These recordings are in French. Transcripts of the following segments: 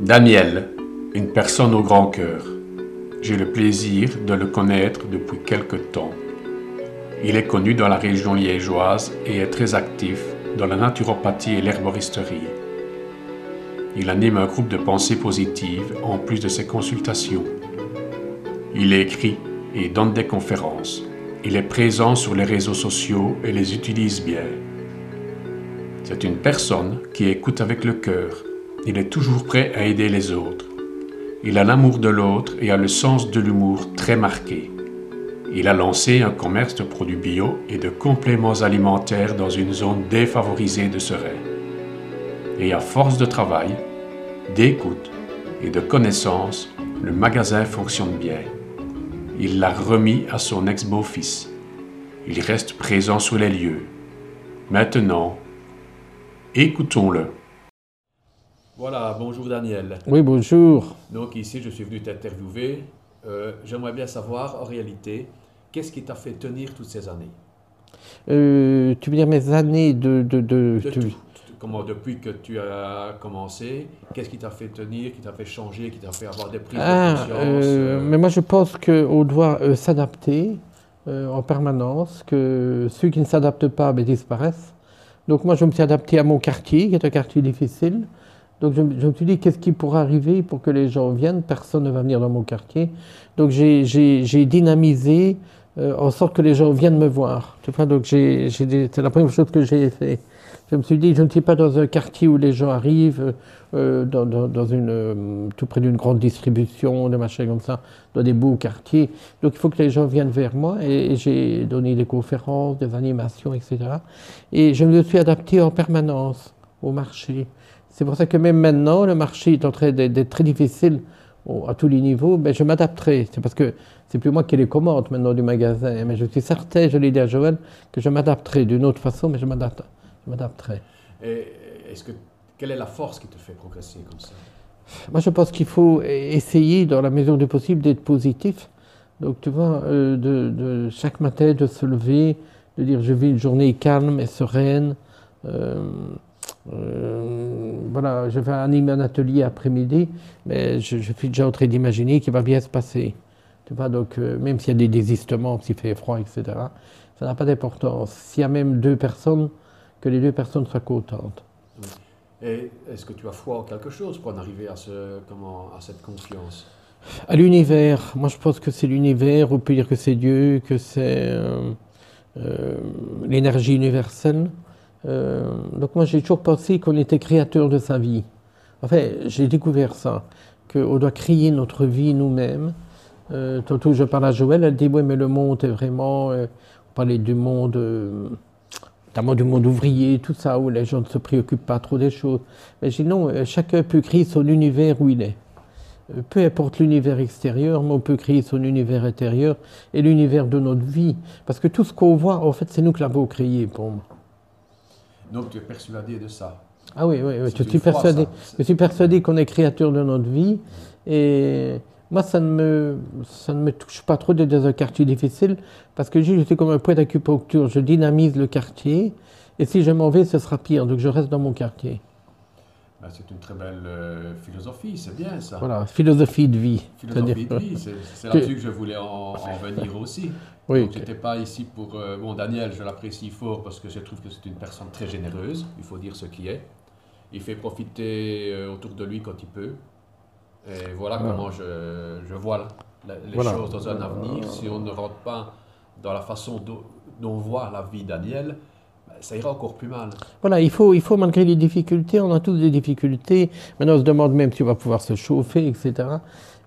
Daniel, une personne au grand cœur. J'ai le plaisir de le connaître depuis quelque temps. Il est connu dans la région liégeoise et est très actif dans la naturopathie et l'herboristerie. Il anime un groupe de pensée positive en plus de ses consultations. Il écrit et donne des conférences. Il est présent sur les réseaux sociaux et les utilise bien. C'est une personne qui écoute avec le cœur. Il est toujours prêt à aider les autres. Il a l'amour de l'autre et a le sens de l'humour très marqué. Il a lancé un commerce de produits bio et de compléments alimentaires dans une zone défavorisée de Serein. Et à force de travail, d'écoute et de connaissances, le magasin fonctionne bien. Il l'a remis à son ex-beau-fils. Il reste présent sur les lieux. Maintenant, écoutons-le. Voilà, bonjour Daniel. Oui, bonjour. Donc ici, je suis venu t'interviewer. Euh, J'aimerais bien savoir, en réalité, qu'est-ce qui t'a fait tenir toutes ces années? Euh, tu veux dire mes années de... de, de- De tu- tout. Comment, depuis que tu as commencé, qu'est-ce qui t'a fait tenir, qui t'a fait changer, qui t'a fait avoir des prises de Ah, conscience euh, mais moi je pense qu'on doit s'adapter en permanence, que ceux qui ne s'adaptent pas ben, disparaissent. Donc moi je me suis adapté à mon quartier, qui est un quartier difficile. Donc je, me- suis dit, qu'est-ce qui pourrait arriver pour que les gens viennent? Personne ne va venir dans mon quartier. Donc j'ai- dynamisé euh, en sorte que les gens viennent me voir. Tu vois, donc c'est la première chose que j'ai fait. Je me suis dit, je ne suis pas dans un quartier où les gens arrivent, euh, dans, dans- dans une, euh, tout près d'une grande distribution, des machins comme ça, dans des beaux quartiers. Donc il faut que les gens viennent vers moi et, et j'ai donné des conférences, des animations, etc. Et je me suis adapté en permanence au marché. C'est pour ça que même maintenant, le marché est en train d'être très difficile à tous les niveaux, ben, je m'adapterai. C'est parce que c'est plus moi qui les commande maintenant du magasin, mais je suis certain, je l'ai dit à Joël, que je m'adapterai d'une autre façon, mais je m'adapte- je m'adapterai. est-ce que, quelle est la force qui te fait progresser comme ça? Moi, je pense qu'il faut essayer, dans la mesure du possible, d'être positif. Donc, tu vois, euh, de, de chaque matin, de se lever, de dire je vis une journée calme et sereine. Euh, euh, voilà, je vais animer un atelier après-midi, mais je, je suis déjà en train d'imaginer qu'il va bien se passer. Tu vois, donc, euh, même s'il y a des désistements, s'il fait froid, etc., ça n'a pas d'importance. S'il y a même deux personnes, que les deux personnes soient contentes. Et est-ce que tu as foi en quelque chose pour en arriver à, ce, comment, à cette confiance? À l'univers, moi je pense que c'est l'univers, on peut dire que c'est Dieu, que c'est euh, euh, l'énergie universelle. Euh, donc moi j'ai toujours pensé qu'on était créateur de sa vie. Enfin, j'ai découvert ça, qu'on doit créer notre vie nous-mêmes. Euh, tantôt je parle à Joël, elle dit oui mais le monde est vraiment, euh, on parlait du monde, notamment du monde ouvrier, tout ça, où les gens ne se préoccupent pas trop des choses. Mais je dis non, chacun peut créer son univers où il est. Peu importe l'univers extérieur, mais on peut créer son univers intérieur et l'univers de notre vie. Parce que tout ce qu'on voit, en fait, c'est nous qui l'avons créé pour moi. Donc tu es persuadé de ça Ah oui, oui, oui. Je suis foi, persuadé, ça. je suis persuadé qu'on est créateur de notre vie. Et moi, ça ne me, ça ne me touche pas trop d'être dans un quartier difficile parce que je suis comme un point d'acupuncture. Je dynamise le quartier. Et si je m'en vais, ce sera pire. Donc je reste dans mon quartier. Ben, C'est une très belle euh, philosophie, c'est bien ça. Voilà, philosophie de vie. Philosophie de vie, c'est là-dessus que je voulais en, en venir aussi. Oui, Donc, j'étais pas ici pour... euh, bon, Daniel, je l'apprécie fort parce que je trouve que c'est une personne très généreuse, il faut dire ce qui est. Il fait profiter euh, autour de lui quand il peut. Et voilà comment je, je vois la- les Voilà. choses dans un avenir. Si on ne rentre pas dans la façon dont, dont on voit la vie Daniel, ça ira encore plus mal. Voilà, il faut, il faut malgré les difficultés, on a tous des difficultés. Maintenant, on se demande même si on va pouvoir se chauffer, etc.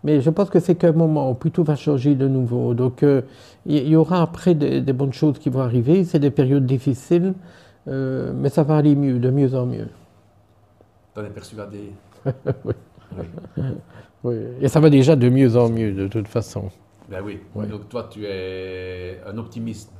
Mais je pense que c'est qu'un moment où tout va changer de nouveau. Donc, euh, il y, y aura après des, des bonnes choses qui vont arriver. C'est des périodes difficiles, euh, mais ça va aller mieux, de mieux en mieux. T'en es persuadé Oui. Oui. Oui. Et ça va déjà de mieux en mieux, de toute façon. Ben oui. Donc toi, tu es un optimiste.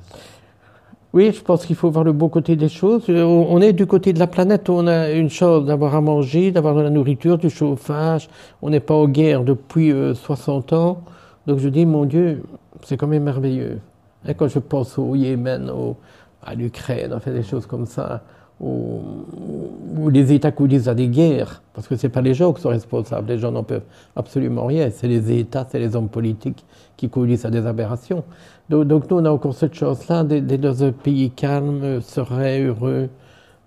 Oui, je pense qu'il faut voir le beau côté des choses. Euh, On est du côté de la planète, on a une chose d'avoir à manger, d'avoir de la nourriture, du chauffage. On n'est pas en guerre depuis euh, 60 ans. Donc je dis, mon Dieu, c'est quand même merveilleux. Et quand je pense au Yémen, au- à l'Ukraine, enfin des choses comme ça, où, les États conduisent à des guerres, parce que ce n'est pas les gens qui sont responsables, les gens n'en peuvent absolument rien, c'est les États, c'est les hommes politiques qui conduisent à des aberrations. Donc, nous, on a encore cette chance-là d'être dans un pays calme, serein, heureux,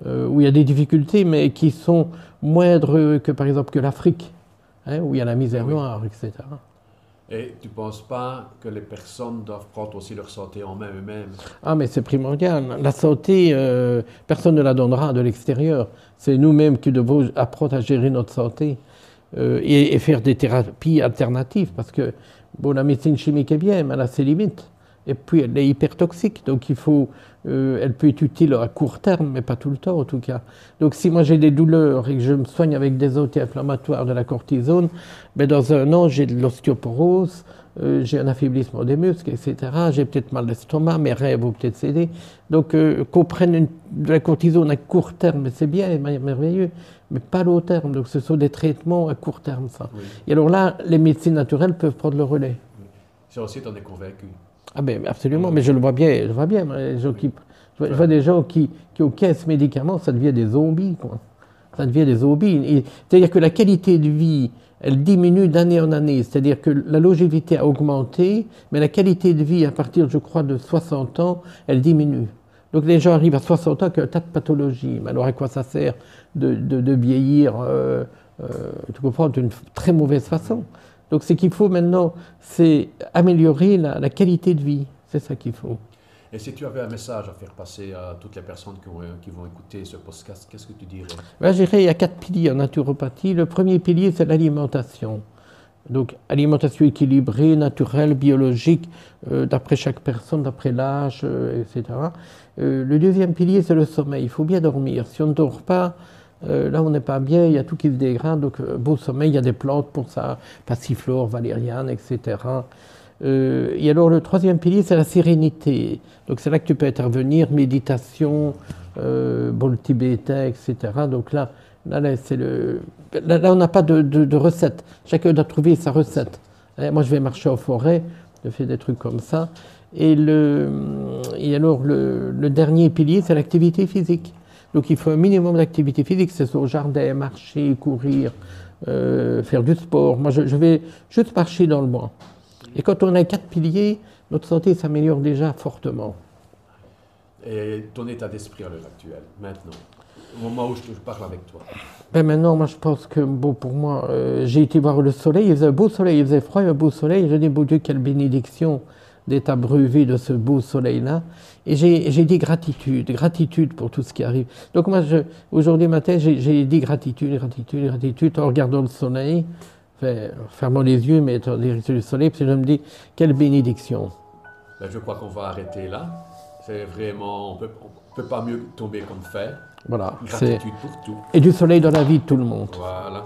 euh, où il y a des difficultés, mais qui sont moindres que par exemple que l'Afrique, hein, où il y a la misère noire, etc. Et tu ne penses pas que les personnes doivent prendre aussi leur santé en main eux-mêmes? Ah, mais c'est primordial. La santé, euh, personne ne la donnera de l'extérieur. C'est nous-mêmes qui devons apprendre à gérer notre santé euh, et, faire des thérapies alternatives. Parce que bon, la médecine chimique est bien, mais elle a ses limites. Et puis elle est hyper toxique, donc il faut, euh, elle peut être utile à court terme, mais pas tout le temps en tout cas. Donc si moi j'ai des douleurs et que je me soigne avec des anti-inflammatoires, de la cortisone, ben dans un an j'ai de l'ostéoporose, euh, j'ai un affaiblissement des muscles, etc. J'ai peut-être mal d'estomac, mes rêves vont peut-être céder. Donc euh, qu'on prenne de la cortisone à court terme, c'est bien, merveilleux, mais pas à long terme. Donc ce sont des traitements à court terme, ça. Et alors là, les médecines naturelles peuvent prendre le relais. Ça aussi, tu en es convaincu. Ah ben absolument, mais je le vois bien, je vois bien, qui, je vois, des gens qui, qui ont 15 médicaments, ça devient des zombies, quoi. Ça devient des zombies. C'est-à-dire que la qualité de vie, elle diminue d'année en année. C'est-à-dire que la longévité a augmenté, mais la qualité de vie, à partir, je crois, de 60 ans, elle diminue. Donc les gens arrivent à 60 ans avec un tas de pathologies. Mais alors à quoi ça sert de, de, vieillir, euh, euh, tu comprends, d'une très mauvaise façon? Donc ce qu'il faut maintenant, c'est améliorer la, qualité de vie. C'est ça qu'il faut. Et si tu avais un message à faire passer à toutes les personnes qui, vont écouter ce podcast, qu'est-ce que tu dirais? Ben, Je dirais il y a quatre piliers en naturopathie. Le premier pilier, c'est l'alimentation. Donc alimentation équilibrée, naturelle, biologique, euh, d'après chaque personne, d'après l'âge, euh, etc. Euh, le deuxième pilier, c'est le sommeil. Il faut bien dormir. Si on ne dort pas, euh, là, on n'est pas bien, il y a tout qui se dégrade, donc euh, beau sommeil, il y a des plantes pour ça, passiflore, valériane, etc. Euh, et alors, le troisième pilier, c'est la sérénité. Donc, c'est là que tu peux intervenir, méditation, bol tibétain, etc. Donc là, là, le... là, on n'a pas de, recette. Chacun doit trouver sa recette. Hein, moi, je vais marcher en forêt, je fais des trucs comme ça. Et, le, et alors, le dernier pilier, c'est l'activité physique. Donc il faut un minimum d'activité physique, c'est au jardin, marcher, courir, euh, faire du sport. Moi, je, vais juste marcher dans le bois. Et quand on a quatre piliers, notre santé s'améliore déjà fortement. Et ton état d'esprit à l'heure actuelle, maintenant, au moment où je, parle avec toi? Ben Maintenant, moi, je pense que, bon, pour moi, euh, j'ai été voir le soleil, il faisait un beau soleil, il faisait froid, un beau soleil. Je dis, bon Dieu, quelle bénédiction d'être abreuvé de ce beau soleil-là. Et j'ai dit gratitude, gratitude pour tout ce qui arrive. Donc moi, aujourd'hui matin, j'ai dit gratitude, gratitude, gratitude en regardant le soleil, enfin, fermant les yeux, mais en direction du soleil, puis je me dis, quelle bénédiction. Ben, je crois qu'on va arrêter là. C'est vraiment, on peut, ne peut pas mieux tomber comme fait. Voilà. Gratitude pour tout. Et du soleil dans la vie de tout le monde. Voilà.